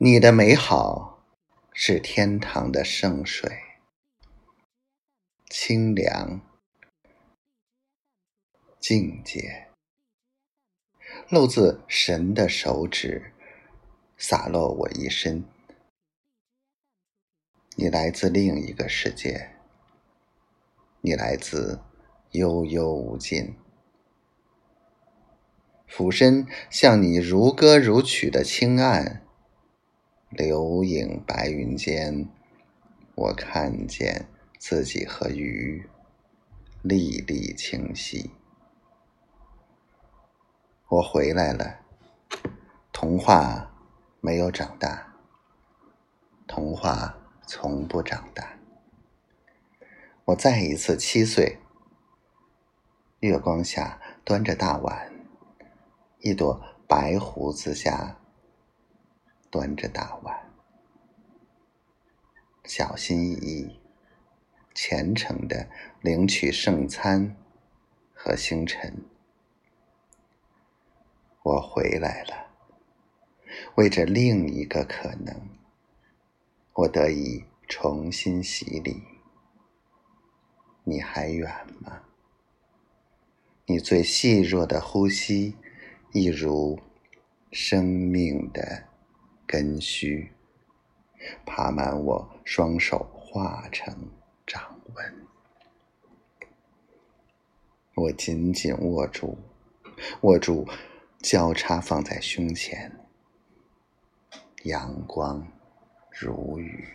你的美好是天堂的圣水，清凉、境界，露自神的手指，洒落我一身。你来自另一个世界，你来自悠悠无尽，俯身向你如歌如曲的轻按。流影白云间，我看见自己和鱼历历清晰。我回来了，童话没有长大，童话从不长大。我再一次七岁，月光下端着大碗，一朵白胡子下。端着大碗，小心翼翼、虔诚的领取圣餐和星辰。我回来了，为着另一个可能，我得以重新洗礼。你还远吗？你最细弱的呼吸，一如生命的。根须爬满我双手，化成掌纹。我紧紧握住，握住交叉放在胸前。阳光如雨。